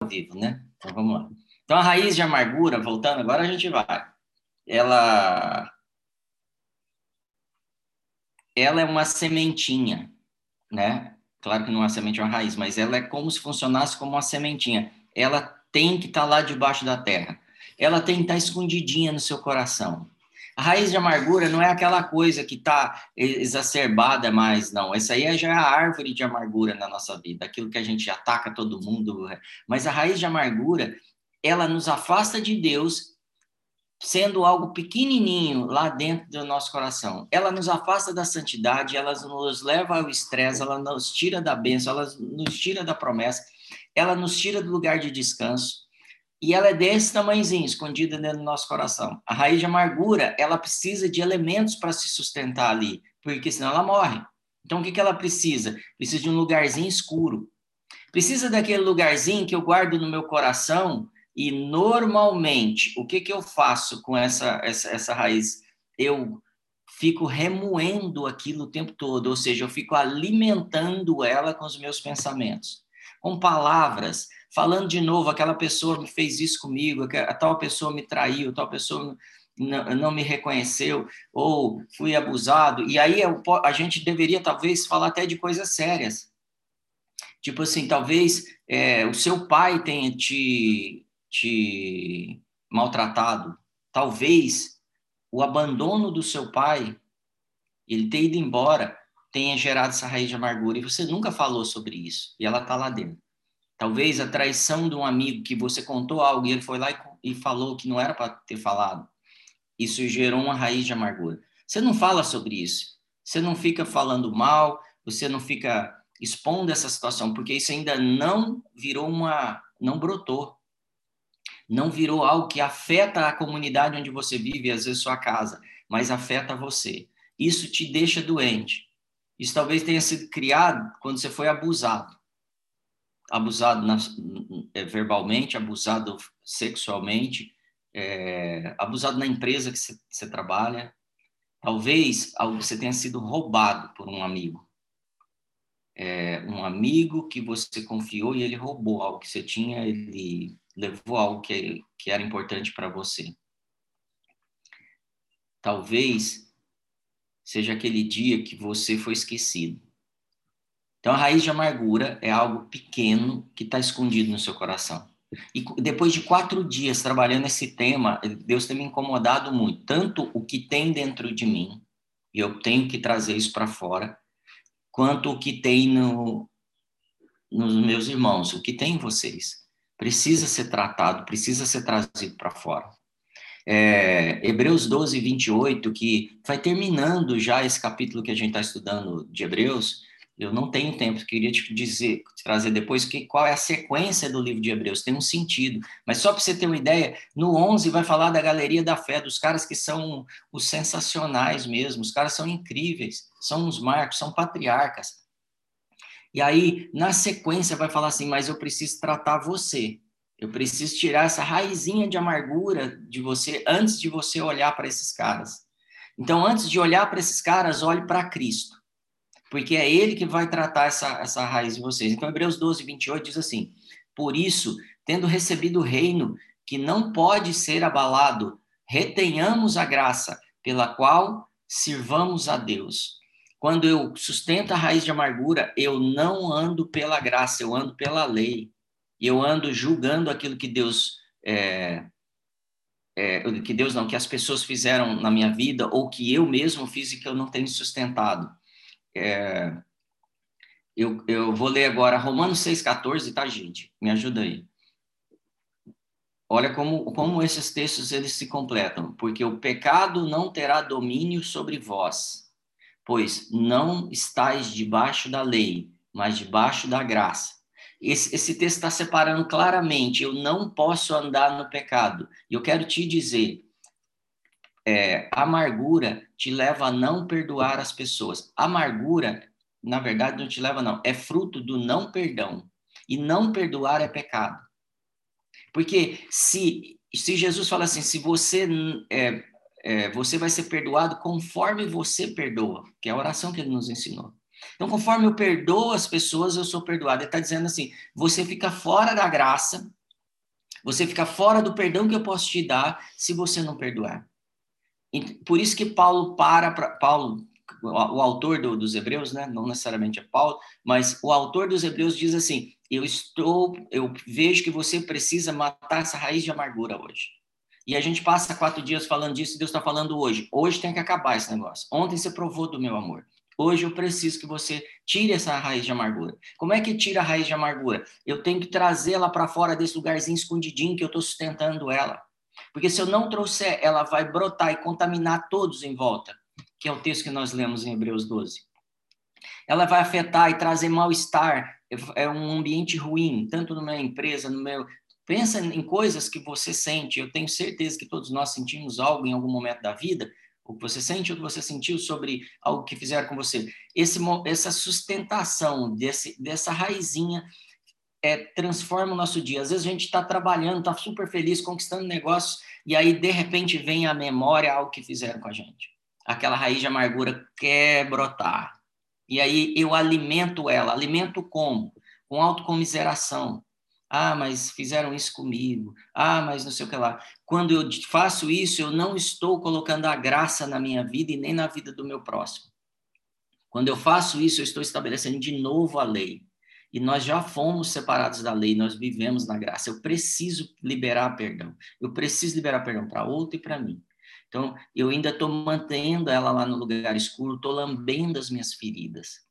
ao vivo, né? Então vamos lá. Então a raiz de amargura, voltando, agora a gente vai. Ela ela é uma sementinha, né? Claro que não é semente, é uma raiz, mas ela é como se funcionasse como uma sementinha. Ela tem que estar tá lá debaixo da terra. Ela tem que estar tá escondidinha no seu coração. A raiz de amargura não é aquela coisa que está exacerbada mais, não. Essa aí já é a árvore de amargura na nossa vida, aquilo que a gente ataca todo mundo. Mas a raiz de amargura, ela nos afasta de Deus, sendo algo pequenininho lá dentro do nosso coração. Ela nos afasta da santidade, ela nos leva ao estresse, ela nos tira da bênção, ela nos tira da promessa, ela nos tira do lugar de descanso e ela é desse tamanhozinho, escondida dentro do nosso coração. A raiz de amargura, ela precisa de elementos para se sustentar ali, porque senão ela morre. Então, o que, que ela precisa? Precisa de um lugarzinho escuro. Precisa daquele lugarzinho que eu guardo no meu coração e, normalmente, o que, que eu faço com essa, essa, essa raiz? Eu fico remoendo aquilo o tempo todo, ou seja, eu fico alimentando ela com os meus pensamentos, com palavras, falando de novo, aquela pessoa me fez isso comigo, a tal pessoa me traiu, tal pessoa não, me reconheceu, ou fui abusado. E aí a gente deveria, talvez, falar até de coisas sérias. Tipo assim, talvez é, o seu pai tenha te, te maltratado. Talvez o abandono do seu pai, ele ter ido embora, tenha gerado essa raiz de amargura. E você nunca falou sobre isso. E ela está lá dentro. Talvez a traição de um amigo que você contou algo e ele foi lá e, e falou que não era para ter falado. Isso gerou uma raiz de amargura. Você não fala sobre isso. Você não fica falando mal, você não fica expondo essa situação, porque isso ainda não virou uma. não brotou. Não virou algo que afeta a comunidade onde você vive, às vezes sua casa, mas afeta você. Isso te deixa doente. Isso talvez tenha sido criado quando você foi abusado abusado na, é, verbalmente, abusado sexualmente, é, abusado na empresa que você trabalha. Talvez você tenha sido roubado por um amigo. É, um amigo que você confiou e ele roubou algo que você tinha, ele levou algo que, que era importante para você. Talvez seja aquele dia que você foi esquecido. Então, a raiz de amargura é algo pequeno que está escondido no seu coração. E depois de quatro dias trabalhando esse tema, Deus tem me incomodado muito. Tanto o que tem dentro de mim, e eu tenho que trazer isso para fora, quanto o que tem no, nos meus irmãos, o que tem em vocês. Precisa ser tratado, precisa ser trazido para fora. É, Hebreus 12, 28, que vai terminando já esse capítulo que a gente está estudando de Hebreus, eu não tenho tempo, queria te dizer, te trazer depois que, qual é a sequência do livro de Hebreus, tem um sentido. Mas só para você ter uma ideia, no 11 vai falar da galeria da fé, dos caras que são os sensacionais mesmo, os caras são incríveis, são os marcos, são patriarcas. E aí, na sequência, vai falar assim: mas eu preciso tratar você. Eu preciso tirar essa raizinha de amargura de você antes de você olhar para esses caras. Então, antes de olhar para esses caras, olhe para Cristo porque é ele que vai tratar essa, essa raiz de vocês. Então, Hebreus 12, 28 diz assim: Por isso, tendo recebido o reino que não pode ser abalado, retenhamos a graça pela qual sirvamos a Deus. Quando eu sustento a raiz de amargura, eu não ando pela graça, eu ando pela lei. Eu ando julgando aquilo que Deus é, é, que Deus não, que as pessoas fizeram na minha vida ou que eu mesmo fiz e que eu não tenho sustentado. É, eu, eu vou ler agora Romanos 6,14, tá, gente? Me ajuda aí. Olha como, como esses textos eles se completam. Porque o pecado não terá domínio sobre vós, pois não estáis debaixo da lei, mas debaixo da graça. Esse, esse texto está separando claramente. Eu não posso andar no pecado. E eu quero te dizer, é, amargura te leva a não perdoar as pessoas. Amargura, na verdade, não te leva, não. É fruto do não perdão. E não perdoar é pecado. Porque se, se Jesus fala assim, se você é, é, você vai ser perdoado conforme você perdoa, que é a oração que ele nos ensinou. Então, conforme eu perdoo as pessoas, eu sou perdoado. Ele está dizendo assim: você fica fora da graça, você fica fora do perdão que eu posso te dar se você não perdoar. Por isso que Paulo para, pra, Paulo, o, o autor do, dos Hebreus, né? Não necessariamente é Paulo, mas o autor dos Hebreus diz assim: eu estou, eu vejo que você precisa matar essa raiz de amargura hoje. E a gente passa quatro dias falando disso e Deus está falando hoje. Hoje tem que acabar esse negócio. Ontem você provou do meu amor. Hoje eu preciso que você tire essa raiz de amargura. Como é que tira a raiz de amargura? Eu tenho que trazê-la para fora desse lugarzinho escondidinho que eu estou sustentando ela. Porque se eu não trouxer, ela vai brotar e contaminar todos em volta, que é o texto que nós lemos em Hebreus 12. Ela vai afetar e trazer mal-estar, é um ambiente ruim, tanto numa empresa, no meu. Pensa em coisas que você sente. Eu tenho certeza que todos nós sentimos algo em algum momento da vida o que você sente, o que você sentiu sobre algo que fizeram com você. Esse, essa sustentação desse, dessa raizinha é, transforma o nosso dia. Às vezes a gente está trabalhando, está super feliz, conquistando negócios, e aí de repente vem a memória algo que fizeram com a gente. Aquela raiz de amargura quer brotar. E aí eu alimento ela. Alimento como? Com autocomiseração, ah, mas fizeram isso comigo. Ah, mas não sei o que lá. Quando eu faço isso, eu não estou colocando a graça na minha vida e nem na vida do meu próximo. Quando eu faço isso, eu estou estabelecendo de novo a lei. E nós já fomos separados da lei, nós vivemos na graça. Eu preciso liberar perdão. Eu preciso liberar perdão para outro e para mim. Então, eu ainda estou mantendo ela lá no lugar escuro, estou lambendo as minhas feridas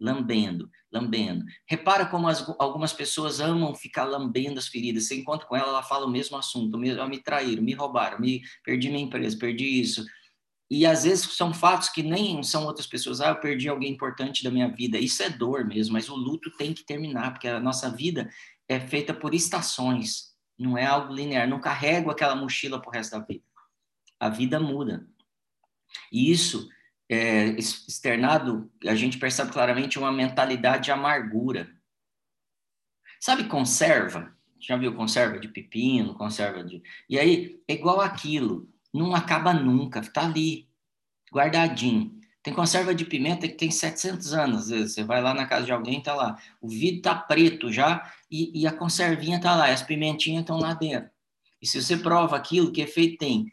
lambendo, lambendo. Repara como as, algumas pessoas amam ficar lambendo as feridas. Você encontra com ela, ela fala o mesmo assunto, me, me traíram, me roubaram, me perdi minha empresa, perdi isso. E às vezes são fatos que nem são outras pessoas. Ah, eu perdi alguém importante da minha vida. Isso é dor mesmo, mas o luto tem que terminar, porque a nossa vida é feita por estações, não é algo linear. Não carrego aquela mochila pro resto da vida. A vida muda. E isso é, externado, a gente percebe claramente uma mentalidade de amargura. Sabe conserva? Já viu conserva de pepino, conserva de. E aí, é igual aquilo, não acaba nunca, tá ali, guardadinho. Tem conserva de pimenta que tem 700 anos. Você vai lá na casa de alguém, tá lá. O vidro tá preto já e, e a conservinha tá lá, as pimentinhas estão lá dentro. E se você prova aquilo, que efeito tem?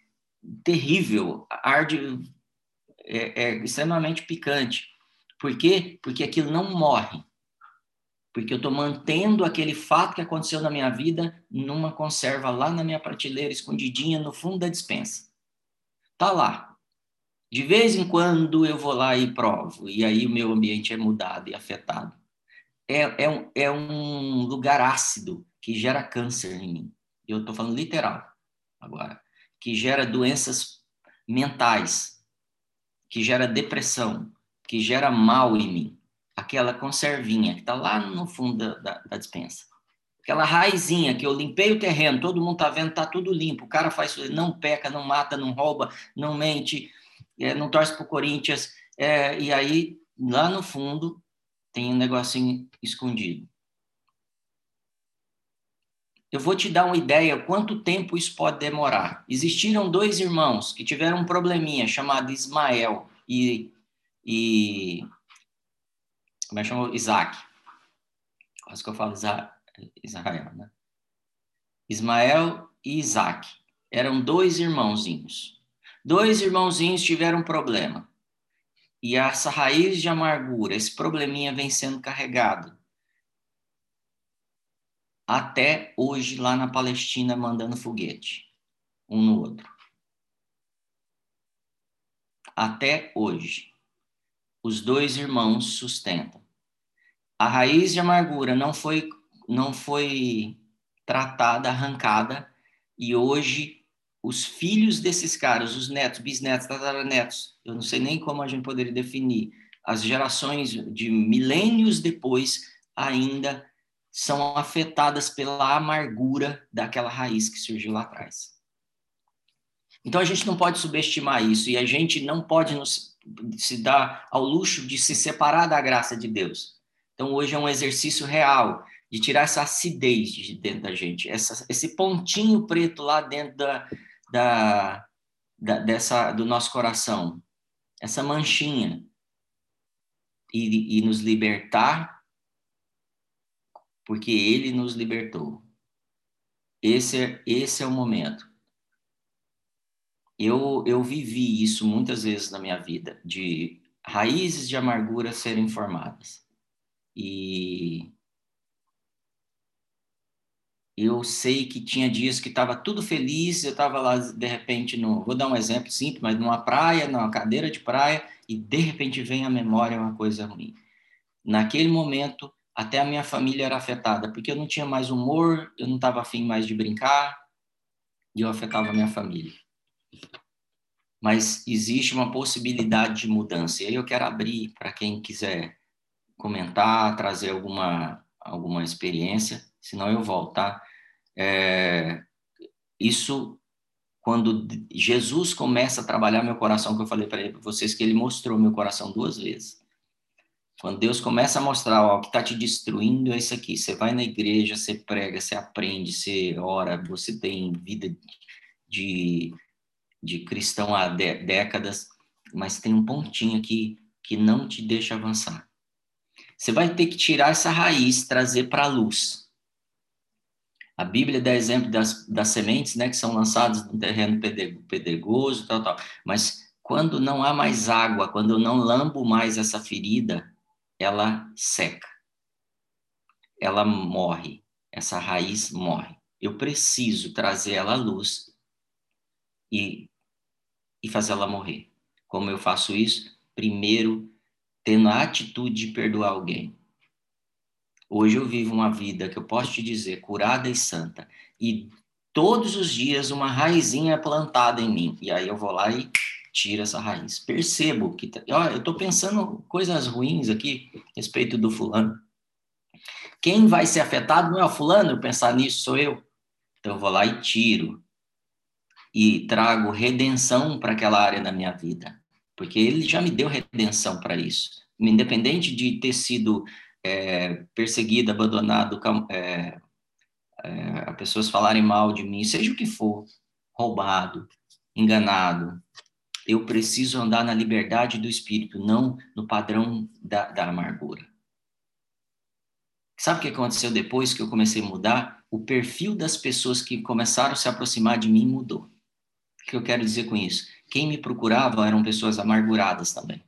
Terrível, arde é, é extremamente picante. Por quê? Porque aquilo não morre. Porque eu estou mantendo aquele fato que aconteceu na minha vida numa conserva lá na minha prateleira, escondidinha no fundo da dispensa. Tá lá. De vez em quando eu vou lá e provo, e aí o meu ambiente é mudado e afetado. É, é, um, é um lugar ácido que gera câncer em mim. Eu estou falando literal agora. Que gera doenças mentais, que gera depressão, que gera mal em mim. Aquela conservinha que está lá no fundo da, da, da, dispensa. Aquela raizinha que eu limpei o terreno, todo mundo está vendo, está tudo limpo. O cara faz, não peca, não mata, não rouba, não mente, é, não torce para o Corinthians. É, e aí, lá no fundo, tem um negocinho escondido. Eu vou te dar uma ideia quanto tempo isso pode demorar. Existiram dois irmãos que tiveram um probleminha chamado Ismael e, e como é que chama? Isaac. Quase que eu falo Israel, né? Ismael e Isaac. Eram dois irmãozinhos. Dois irmãozinhos tiveram um problema. E essa raiz de amargura, esse probleminha vem sendo carregado até hoje lá na Palestina mandando foguete um no outro. Até hoje, os dois irmãos sustentam. A raiz de amargura não foi não foi tratada, arrancada, e hoje os filhos desses caras, os netos, bisnetos, tataranetos, eu não sei nem como a gente poderia definir, as gerações de milênios depois ainda são afetadas pela amargura daquela raiz que surgiu lá atrás. Então a gente não pode subestimar isso e a gente não pode nos, se dar ao luxo de se separar da graça de Deus. Então hoje é um exercício real de tirar essa acidez de dentro da gente, essa, esse pontinho preto lá dentro da, da, da, dessa, do nosso coração, essa manchinha. e, e nos libertar, porque Ele nos libertou. Esse é, esse é o momento. Eu, eu vivi isso muitas vezes na minha vida, de raízes de amargura serem formadas. E eu sei que tinha dias que estava tudo feliz, eu estava lá, de repente, no, vou dar um exemplo simples, mas numa praia, numa cadeira de praia, e de repente vem à memória uma coisa ruim. Naquele momento, até a minha família era afetada, porque eu não tinha mais humor, eu não estava afim mais de brincar, e eu afetava a minha família. Mas existe uma possibilidade de mudança, e aí eu quero abrir para quem quiser comentar, trazer alguma, alguma experiência, senão eu volto, tá? É, isso quando Jesus começa a trabalhar meu coração, que eu falei para vocês que ele mostrou meu coração duas vezes. Quando Deus começa a mostrar, ó, o que está te destruindo é isso aqui. Você vai na igreja, você prega, você aprende, você ora, você tem vida de, de cristão há décadas, mas tem um pontinho aqui que não te deixa avançar. Você vai ter que tirar essa raiz, trazer para a luz. A Bíblia dá exemplo das, das sementes, né, que são lançadas no terreno pedregoso, tal, tal. Mas quando não há mais água, quando eu não lambo mais essa ferida, ela seca. Ela morre. Essa raiz morre. Eu preciso trazer ela à luz e, e fazer ela morrer. Como eu faço isso? Primeiro, tendo a atitude de perdoar alguém. Hoje eu vivo uma vida que eu posso te dizer curada e santa. E todos os dias uma raizinha é plantada em mim. E aí eu vou lá e tiro essa raiz. Percebo que. Olha, eu estou pensando coisas ruins aqui a respeito do fulano. Quem vai ser afetado não é o fulano, eu pensar nisso sou eu. Então eu vou lá e tiro. E trago redenção para aquela área da minha vida. Porque ele já me deu redenção para isso. Independente de ter sido é, perseguido, abandonado, é, é, pessoas falarem mal de mim, seja o que for, roubado, enganado, eu preciso andar na liberdade do espírito, não no padrão da, da amargura. Sabe o que aconteceu depois que eu comecei a mudar? O perfil das pessoas que começaram a se aproximar de mim mudou. O que eu quero dizer com isso? Quem me procurava eram pessoas amarguradas também.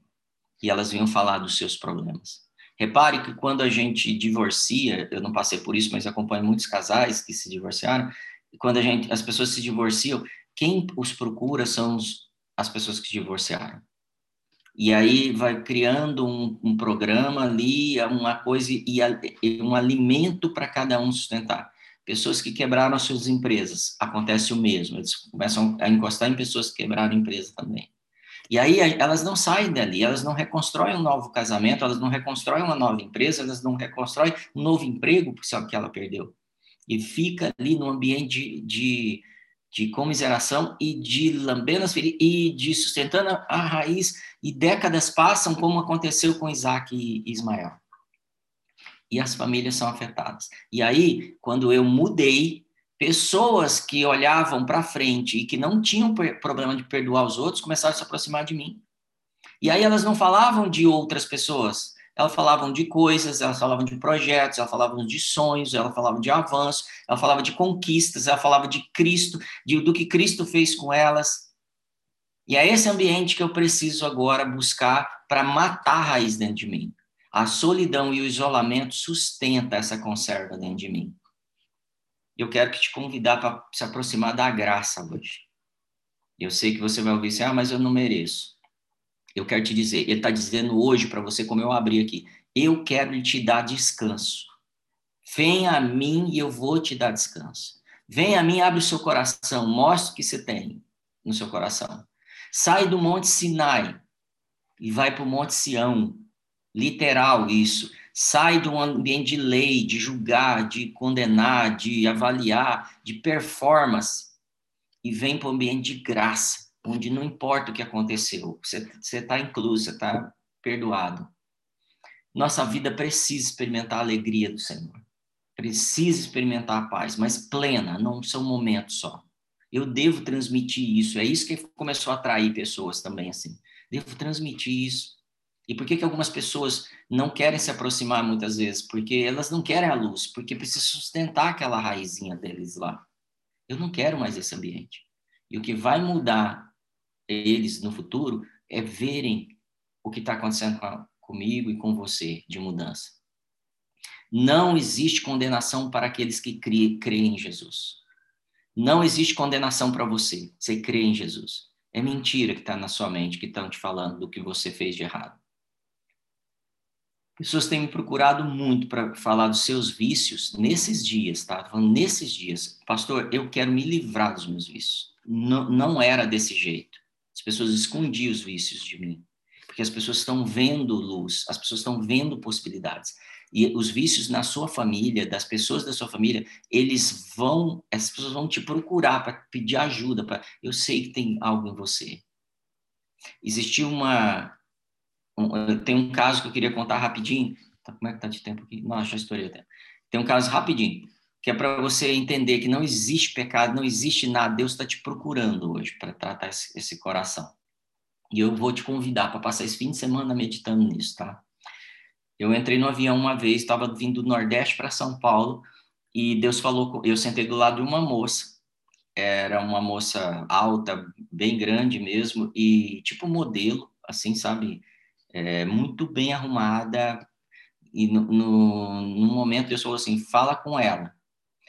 E elas vinham falar dos seus problemas. Repare que quando a gente divorcia, eu não passei por isso, mas acompanho muitos casais que se divorciaram, quando a gente, as pessoas se divorciam, quem os procura são os, as pessoas que divorciaram. E aí vai criando um, um programa ali, uma coisa e, e um alimento para cada um sustentar. Pessoas que quebraram as suas empresas, acontece o mesmo. Eles começam a encostar em pessoas que quebraram a empresa também. E aí elas não saem dali, elas não reconstroem um novo casamento, elas não reconstroem uma nova empresa, elas não reconstroem um novo emprego, porque sabe que ela perdeu. E fica ali no ambiente de, de, de comiseração e de lambendo as feridas e de sustentando a raiz. E décadas passam, como aconteceu com Isaac e Ismael. E as famílias são afetadas. E aí, quando eu mudei, pessoas que olhavam para frente e que não tinham problema de perdoar os outros começaram a se aproximar de mim. E aí elas não falavam de outras pessoas, elas falavam de coisas, elas falavam de projetos, elas falavam de sonhos, elas falavam de avanço, elas falavam de conquistas, elas falavam de Cristo, de, do que Cristo fez com elas. E é esse ambiente que eu preciso agora buscar para matar a raiz dentro de mim. A solidão e o isolamento sustenta essa conserva dentro de mim eu quero te convidar para se aproximar da graça hoje. Eu sei que você vai ouvir assim, ah, mas eu não mereço. Eu quero te dizer, ele está dizendo hoje para você, como eu abri aqui, eu quero te dar descanso. Venha a mim e eu vou te dar descanso. Venha a mim, abre o seu coração, mostre o que você tem no seu coração. Sai do Monte Sinai e vai para o Monte Sião. Literal isso sai do ambiente de lei, de julgar, de condenar, de avaliar, de performance, e vem para o ambiente de graça, onde não importa o que aconteceu, você está incluso, você está perdoado. Nossa vida precisa experimentar a alegria do Senhor, precisa experimentar a paz, mas plena, não são momentos só. Eu devo transmitir isso, é isso que começou a atrair pessoas também assim. Devo transmitir isso E por que, que algumas pessoas não querem se aproximar muitas vezes? Porque elas não querem a luz, porque precisa sustentar aquela raizinha deles lá. Eu não quero mais esse ambiente. E o que vai mudar eles no futuro é verem o que está acontecendo com, comigo e com você de mudança. Não existe condenação para aqueles que creem em Jesus. Não existe condenação para você. Você crê em Jesus. É mentira que está na sua mente, que estão te falando do que você fez de errado. Pessoas têm me procurado muito para falar dos seus vícios nesses dias, tá? Falando nesses dias. Pastor, eu quero me livrar dos meus vícios. Não, não era desse jeito. As pessoas escondiam os vícios de mim. Porque as pessoas estão vendo luz, as pessoas estão vendo possibilidades. E os vícios na sua família, das pessoas da sua família, eles vão, essas pessoas vão te procurar para pedir ajuda, para eu sei que tem algo em você. Existiu uma um, tem um caso que eu queria contar rapidinho. Tá, como é que tá de tempo aqui? Não, já estourei o tempo. Tem um caso rapidinho, que é para você entender que não existe pecado, não existe nada. Deus está te procurando hoje para tratar esse, esse coração. E eu vou te convidar para passar esse fim de semana meditando nisso, tá? Eu entrei no avião uma vez, estava vindo do Nordeste para São Paulo, e Deus falou, eu sentei do lado de uma moça, era uma moça alta, bem grande mesmo, e tipo modelo, assim, sabe? É, muito bem arrumada, e no, no, no momento Deus falou assim, fala com ela.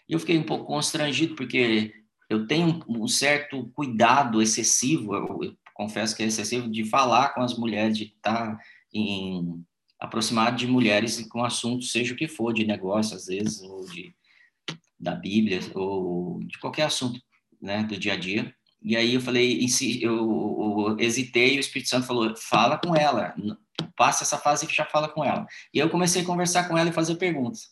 E eu fiquei um pouco constrangido, porque eu tenho um certo cuidado excessivo, eu, eu confesso que é excessivo, de falar com as mulheres, de estar em aproximado de mulheres com assuntos, seja o que for, de negócio, às vezes, ou de, da Bíblia, ou de qualquer assunto né, do dia a dia. E aí eu falei, eu, eu, hesitei, e o Espírito Santo falou, fala com ela, passa essa fase que já fala com ela. E eu comecei a conversar com ela e fazer perguntas.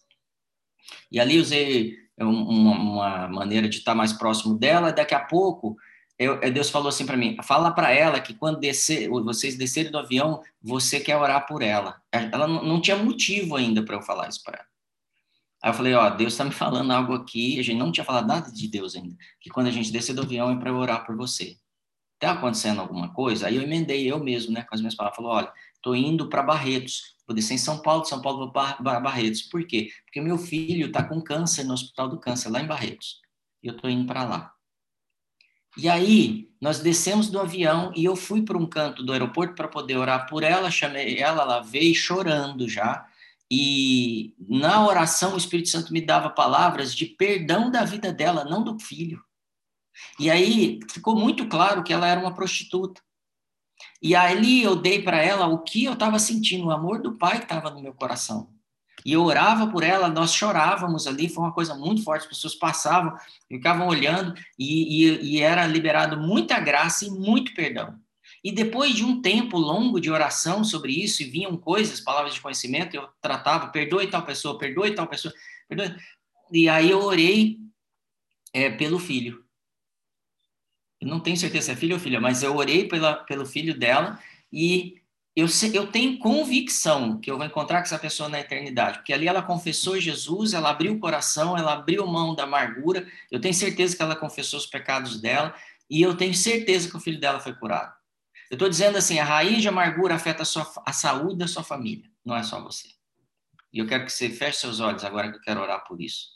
E ali usei uma, uma maneira de estar mais próximo dela, daqui a pouco eu, Deus falou assim para mim: fala para ela que quando descer, vocês descerem do avião, você quer orar por ela. Ela não, não tinha motivo ainda para eu falar isso para ela. Aí eu falei: ó, Deus está me falando algo aqui. A gente não tinha falado nada de Deus ainda. Que quando a gente descer do avião é para orar por você. Está acontecendo alguma coisa? Aí eu emendei eu mesmo, né, com as minhas palavras. Falou: olha, estou indo para Barretos. Vou descer em São Paulo, de São Paulo para Barretos. Por quê? Porque meu filho está com câncer no Hospital do Câncer, lá em Barretos. E eu estou indo para lá. E aí, nós descemos do avião e eu fui para um canto do aeroporto para poder orar por ela, chamei ela, ela veio chorando já. E na oração, o Espírito Santo me dava palavras de perdão da vida dela, não do filho. E aí ficou muito claro que ela era uma prostituta. E ali eu dei para ela o que eu estava sentindo, o amor do pai que estava no meu coração. E eu orava por ela, nós chorávamos ali, foi uma coisa muito forte, as pessoas passavam, ficavam olhando, e, e, e era liberado muita graça e muito perdão. E depois de um tempo longo de oração sobre isso, e vinham coisas, palavras de conhecimento, eu tratava, perdoe tal pessoa, perdoe tal pessoa, perdoe. E aí eu orei é, pelo filho. Eu não tenho certeza se é filho ou filha, mas eu orei pela, pelo filho dela, e eu, eu tenho convicção que eu vou encontrar com essa pessoa na eternidade, porque ali ela confessou Jesus, ela abriu o coração, ela abriu mão da amargura, eu tenho certeza que ela confessou os pecados dela, e eu tenho certeza que o filho dela foi curado. Eu estou dizendo assim, a raiz de amargura afeta a, sua, a saúde da sua família, não é só você. E eu quero que você feche seus olhos agora que eu quero orar por isso.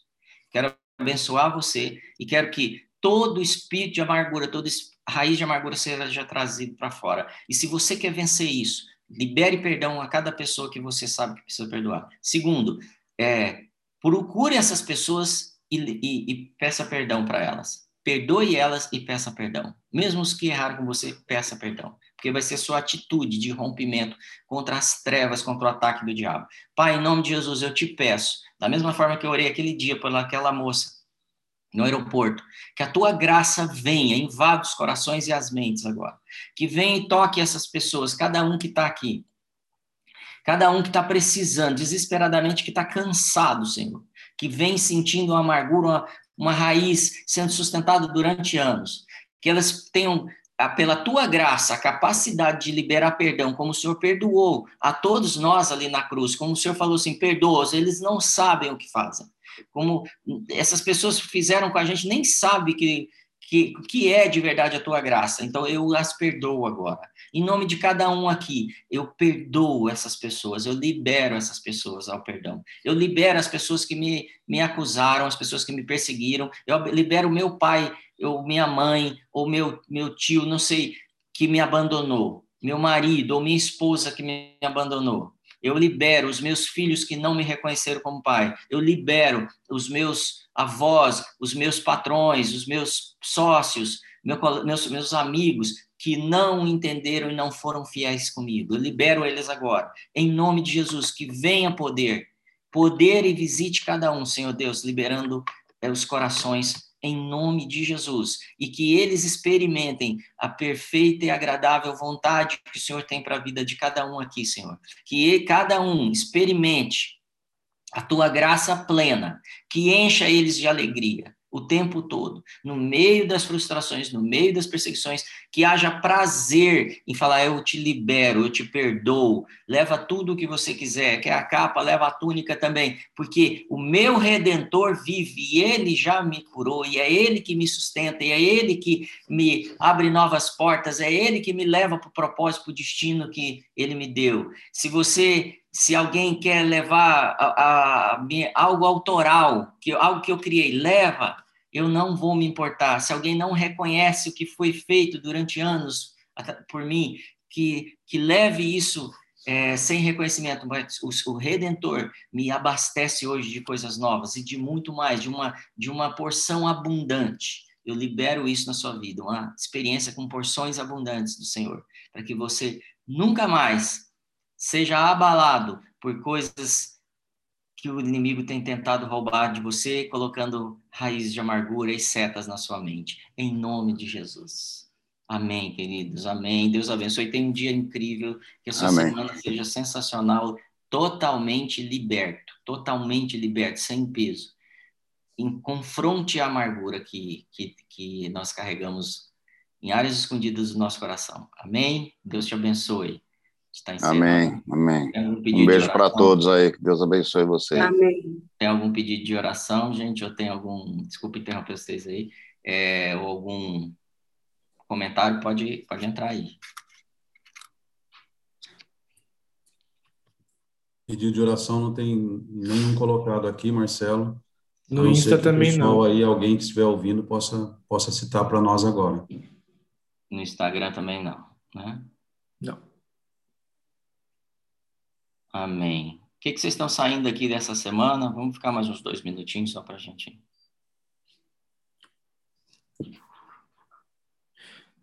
Quero abençoar você e quero que todo espírito de amargura, toda raiz de amargura seja trazido para fora. E se você quer vencer isso, libere perdão a cada pessoa que você sabe que precisa perdoar. Segundo, é, procure essas pessoas e, e, e peça perdão para elas. Perdoe elas e peça perdão. Mesmo os que erraram com você, peça perdão. Porque vai ser sua atitude de rompimento contra as trevas, contra o ataque do diabo. Pai, em nome de Jesus, eu te peço, da mesma forma que eu orei aquele dia pelaquela moça no aeroporto, que a tua graça venha, invada os corações e as mentes agora. Que venha e toque essas pessoas, cada um que está aqui. Cada um que está precisando, desesperadamente, que está cansado, Senhor. Que vem sentindo uma amargura, uma, uma raiz sendo sustentada durante anos. Que elas tenham, pela tua graça, a capacidade de liberar perdão, como o Senhor perdoou a todos nós ali na cruz, como o Senhor falou assim: perdoa-os, eles não sabem o que fazem como essas pessoas fizeram com a gente, nem sabe que, que, que é de verdade a tua graça. Então eu as perdoo agora. Em nome de cada um aqui, eu perdoo essas pessoas, eu libero essas pessoas ao perdão. Eu libero as pessoas que me, me acusaram, as pessoas que me perseguiram. Eu libero meu pai, ou minha mãe, ou meu, meu tio, não sei, que me abandonou. Meu marido ou minha esposa que me abandonou. Eu libero os meus filhos que não me reconheceram como pai. Eu libero os meus avós, os meus patrões, os meus sócios, meus, meus amigos que não entenderam e não foram fiéis comigo. Eu libero eles agora. Em nome de Jesus, que venha poder, poder e visite cada um, Senhor Deus, liberando eh, os corações em nome de Jesus e que eles experimentem a perfeita e agradável vontade que o Senhor tem para a vida de cada um aqui, Senhor. Que cada um experimente a tua graça plena, que encha eles de alegria o tempo todo, no meio das frustrações, no meio das perseguições, que haja prazer em falar: eu te libero, eu te perdoo, leva tudo o que você quiser, quer a capa, leva a túnica também, porque o meu redentor vive e ele já me curou, e é ele que me sustenta, e é ele que me abre novas portas, é ele que me leva para o propósito, para o destino que ele me deu. Se você se alguém quer levar a, a, a, algo autoral, que, algo que eu criei, leva, eu não vou me importar. Se alguém não reconhece o que foi feito durante anos por mim, que, que leve isso é, sem reconhecimento, mas o, o, Redentor me abastece hoje de coisas novas e de muito mais, de uma, de uma porção abundante. Eu libero isso na sua vida, uma experiência com porções abundantes do Senhor, para que você nunca mais seja abalado por coisas que o inimigo tem tentado roubar de você, colocando raízes de amargura e setas na sua mente. Em nome de Jesus. Amém, queridos. Amém. Deus abençoe. Tenha um dia incrível. Que a sua Amém. semana seja sensacional, totalmente liberto, totalmente liberto, sem peso. Em, confronte a amargura que, que, que nós carregamos em áreas escondidas do nosso coração. Amém? Deus te abençoe. Está amém, amém. Um beijo para todos aí, que Deus abençoe vocês. Amém. Tem algum pedido de oração, gente? Ou tem algum, desculpa interromper vocês aí, é, ou algum comentário, pode, pode entrar aí. Pedido de oração não tem nenhum colocado aqui, Marcelo. No Insta também não. aí, alguém que estiver ouvindo, possa, possa citar para nós agora. No Instagram também não, né? Não. Amém. O que, que vocês estão saindo aqui dessa semana? Vamos ficar mais uns dois minutinhos só para a gente.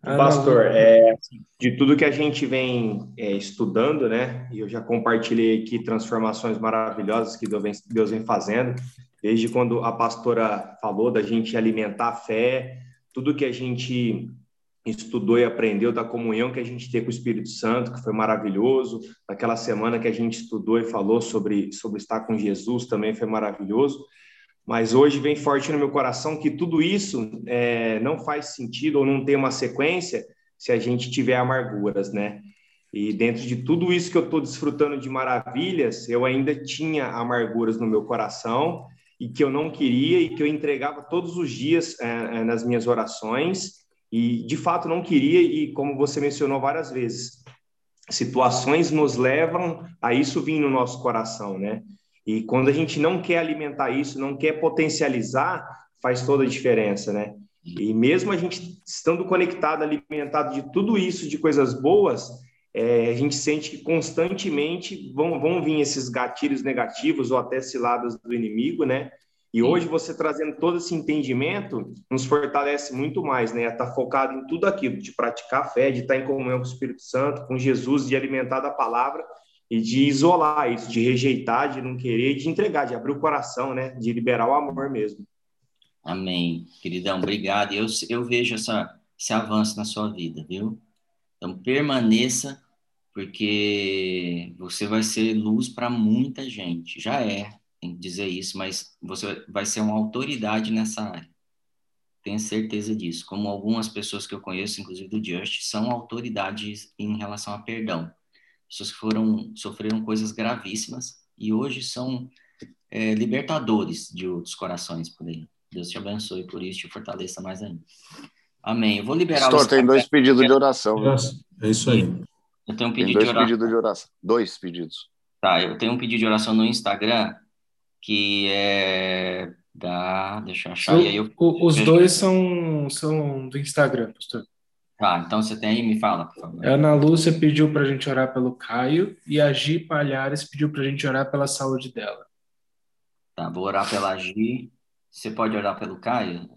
Pastor, é, de tudo que a gente vem é, estudando, né? E eu já compartilhei aqui transformações maravilhosas que Deus vem, Deus vem fazendo, desde quando a pastora falou da gente alimentar a fé, tudo que a gente estudou e aprendeu da comunhão que a gente tem com o Espírito Santo, que foi maravilhoso. Daquela semana que a gente estudou e falou sobre, sobre estar com Jesus também foi maravilhoso. Mas hoje vem forte no meu coração que tudo isso é, não faz sentido ou não tem uma sequência se a gente tiver amarguras, né? E dentro de tudo isso que eu estou desfrutando de maravilhas, eu ainda tinha amarguras no meu coração e que eu não queria e que eu entregava todos os dias é, é nas minhas orações e de fato não queria, e como você mencionou várias vezes, situações nos levam a isso vir no nosso coração, né? E quando a gente não quer alimentar isso, não quer potencializar, faz toda a diferença, né? E mesmo a gente estando conectado, alimentado de tudo isso, de coisas boas, é, a gente sente que constantemente vão, vão vir esses gatilhos negativos ou até ciladas do inimigo, né? E hoje você trazendo todo esse entendimento nos fortalece muito mais, né? Estar tá focado em tudo aquilo, de praticar a fé, de estar em comunhão com o Espírito Santo, com Jesus, de alimentar da palavra e de isolar isso, de rejeitar, de não querer, de entregar, de abrir o coração, né? De liberar o amor mesmo. Amém, queridão, obrigado. Eu, eu vejo essa, esse avanço na sua vida, viu? Então permaneça, porque você vai ser luz para muita gente. Já é, que dizer isso, mas você vai ser uma autoridade nessa área. Tenho certeza disso. Como algumas pessoas que eu conheço, inclusive do Just, são autoridades em relação a perdão. Pessoas que foram, sofreram coisas gravíssimas e hoje são é, libertadores de outros corações por aí. Deus te abençoe por isso, te fortaleça mais ainda. Amém. Eu vou liberar Pastor, tem dois pedidos de oração. É isso aí. Eu tenho um pedido tem dois de oração. pedidos de oração. Dois pedidos. Tá, eu tenho um pedido de oração no Instagram que é da. Deixa eu achar. Aí eu... Os dois são, são do Instagram, pastor. Tá, então você tem aí, me fala, por favor. Ana Lúcia pediu para a gente orar pelo Caio e a Gi Palhares pediu para a gente orar pela saúde dela. Tá, vou orar pela Gi. Você pode orar pelo Caio,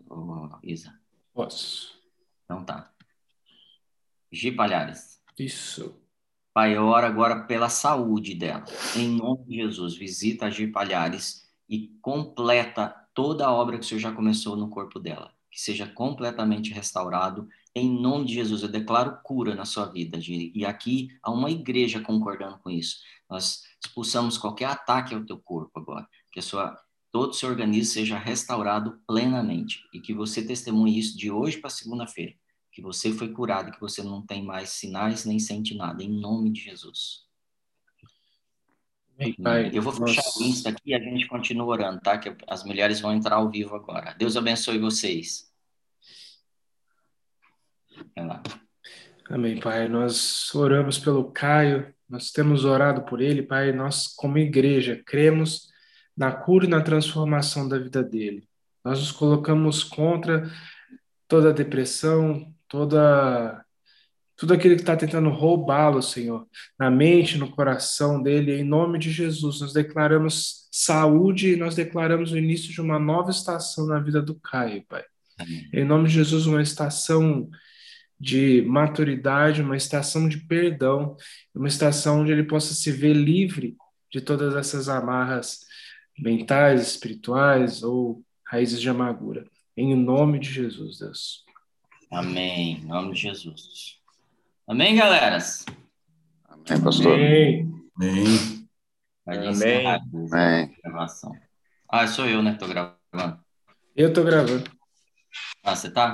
Isa? Posso. Então tá. Gi Palhares. Isso. Pai, eu oro agora pela saúde dela. Em nome de Jesus, visita a Gi Palhares e completa toda a obra que o Senhor já começou no corpo dela. Que seja completamente restaurado. Em nome de Jesus, eu declaro cura na sua vida. E aqui há uma igreja concordando com isso. Nós expulsamos qualquer ataque ao teu corpo agora. Que a sua, todo o seu organismo seja restaurado plenamente. E que você testemunhe isso de hoje para segunda-feira que você foi curado, que você não tem mais sinais nem sente nada, em nome de Jesus. Pai, eu vou fechar o Insta aqui e a gente continua orando, tá? Que as mulheres vão entrar ao vivo agora. Deus abençoe vocês. Vai lá. Amém, Pai. Nós oramos pelo Caio, nós temos orado por ele, Pai. Nós, como igreja, cremos na cura e na transformação da vida dele. Nós nos colocamos contra toda a depressão, toda tudo aquilo que está tentando roubá-lo, Senhor, na mente, no coração dele, em nome de Jesus, nós declaramos saúde e nós declaramos o início de uma nova estação na vida do Caio, Pai. Amém. Em nome de Jesus, uma estação de maturidade, uma estação de perdão, uma estação onde ele possa se ver livre de todas essas amarras mentais, espirituais ou raízes de amargura. Em nome de Jesus, Deus. Amém. Em nome de Jesus. Amém, galera? Amém, pastor. Amém. Amém. Amém. Gravação. Ah, sou eu, né? Tô gravando. Eu tô gravando. Ah, você tá?